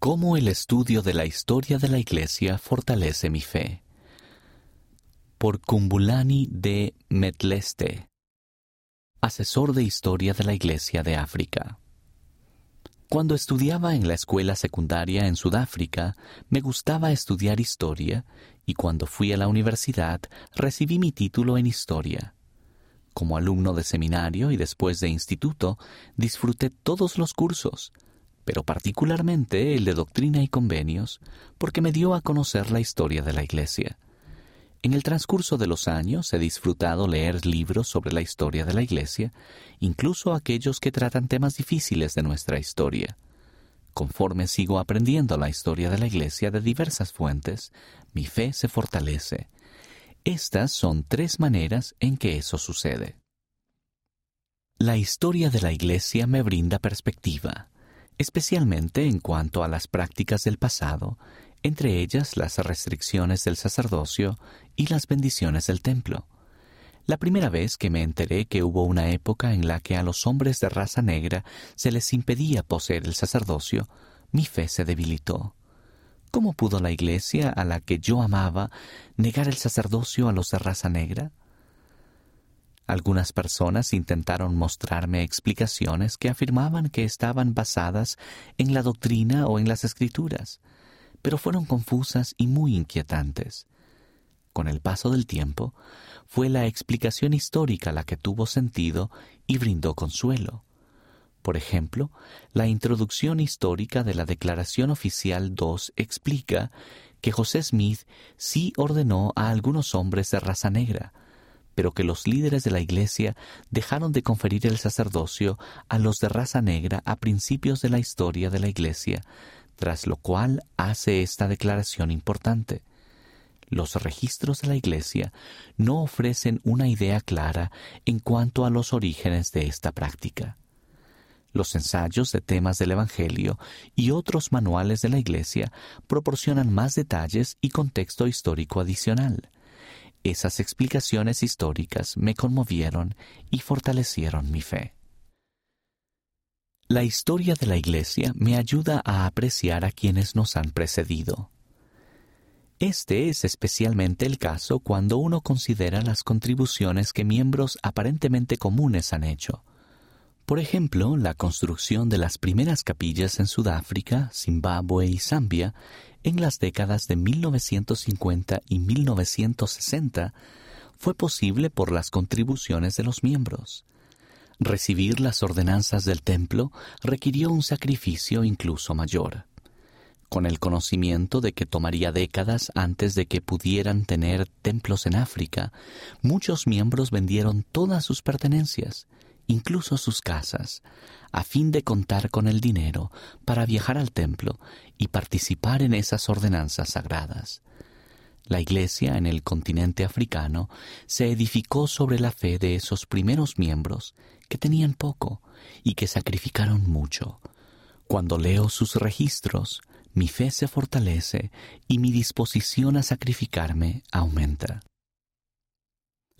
cómo el estudio de la historia de la Iglesia fortalece mi fe. Por Kumbulani de Metleste, asesor de historia de la Iglesia de África. Cuando estudiaba en la escuela secundaria en Sudáfrica, me gustaba estudiar historia y cuando fui a la universidad recibí mi título en historia. Como alumno de seminario y después de instituto, disfruté todos los cursos, pero particularmente el de doctrina y convenios, porque me dio a conocer la historia de la Iglesia. En el transcurso de los años he disfrutado leer libros sobre la historia de la Iglesia, incluso aquellos que tratan temas difíciles de nuestra historia. Conforme sigo aprendiendo la historia de la Iglesia de diversas fuentes, mi fe se fortalece. Estas son tres maneras en que eso sucede. La historia de la Iglesia me brinda perspectiva especialmente en cuanto a las prácticas del pasado, entre ellas las restricciones del sacerdocio y las bendiciones del templo. La primera vez que me enteré que hubo una época en la que a los hombres de raza negra se les impedía poseer el sacerdocio, mi fe se debilitó. ¿Cómo pudo la Iglesia, a la que yo amaba, negar el sacerdocio a los de raza negra? Algunas personas intentaron mostrarme explicaciones que afirmaban que estaban basadas en la doctrina o en las escrituras, pero fueron confusas y muy inquietantes. Con el paso del tiempo, fue la explicación histórica la que tuvo sentido y brindó consuelo. Por ejemplo, la introducción histórica de la Declaración Oficial 2 explica que José Smith sí ordenó a algunos hombres de raza negra, pero que los líderes de la Iglesia dejaron de conferir el sacerdocio a los de raza negra a principios de la historia de la Iglesia, tras lo cual hace esta declaración importante. Los registros de la Iglesia no ofrecen una idea clara en cuanto a los orígenes de esta práctica. Los ensayos de temas del Evangelio y otros manuales de la Iglesia proporcionan más detalles y contexto histórico adicional. Esas explicaciones históricas me conmovieron y fortalecieron mi fe. La historia de la Iglesia me ayuda a apreciar a quienes nos han precedido. Este es especialmente el caso cuando uno considera las contribuciones que miembros aparentemente comunes han hecho. Por ejemplo, la construcción de las primeras capillas en Sudáfrica, Zimbabue y Zambia en las décadas de 1950 y 1960 fue posible por las contribuciones de los miembros. Recibir las ordenanzas del templo requirió un sacrificio incluso mayor. Con el conocimiento de que tomaría décadas antes de que pudieran tener templos en África, muchos miembros vendieron todas sus pertenencias, incluso sus casas, a fin de contar con el dinero para viajar al templo y participar en esas ordenanzas sagradas. La iglesia en el continente africano se edificó sobre la fe de esos primeros miembros que tenían poco y que sacrificaron mucho. Cuando leo sus registros, mi fe se fortalece y mi disposición a sacrificarme aumenta.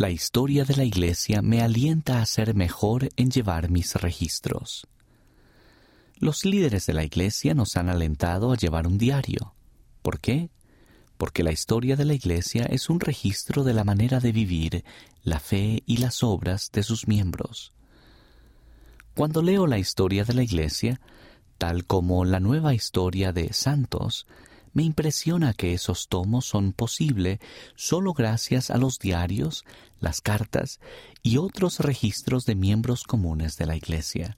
La historia de la Iglesia me alienta a ser mejor en llevar mis registros. Los líderes de la Iglesia nos han alentado a llevar un diario. ¿Por qué? Porque la historia de la Iglesia es un registro de la manera de vivir, la fe y las obras de sus miembros. Cuando leo la historia de la Iglesia, tal como la nueva historia de santos, me impresiona que esos tomos son posibles solo gracias a los diarios, las cartas y otros registros de miembros comunes de la Iglesia.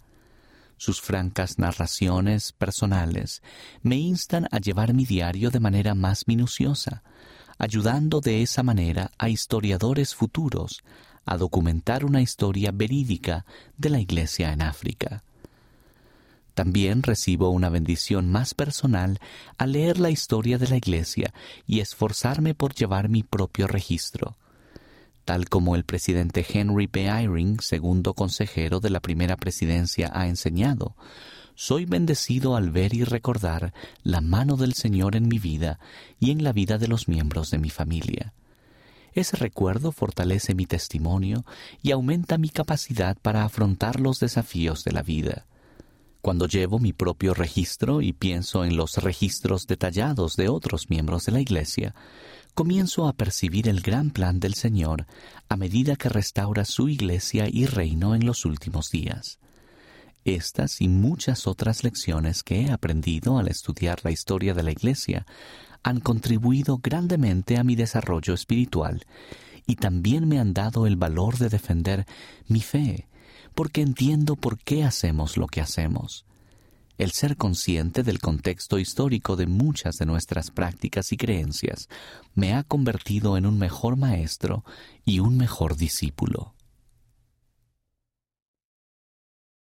Sus francas narraciones personales me instan a llevar mi diario de manera más minuciosa, ayudando de esa manera a historiadores futuros a documentar una historia verídica de la Iglesia en África. También recibo una bendición más personal al leer la historia de la Iglesia y esforzarme por llevar mi propio registro. Tal como el presidente Henry B. Eyring, segundo consejero de la primera presidencia, ha enseñado, soy bendecido al ver y recordar la mano del Señor en mi vida y en la vida de los miembros de mi familia. Ese recuerdo fortalece mi testimonio y aumenta mi capacidad para afrontar los desafíos de la vida. Cuando llevo mi propio registro y pienso en los registros detallados de otros miembros de la Iglesia, comienzo a percibir el gran plan del Señor a medida que restaura su Iglesia y reino en los últimos días. Estas y muchas otras lecciones que he aprendido al estudiar la historia de la Iglesia han contribuido grandemente a mi desarrollo espiritual y también me han dado el valor de defender mi fe, porque entiendo por qué hacemos lo que hacemos. El ser consciente del contexto histórico de muchas de nuestras prácticas y creencias me ha convertido en un mejor maestro y un mejor discípulo.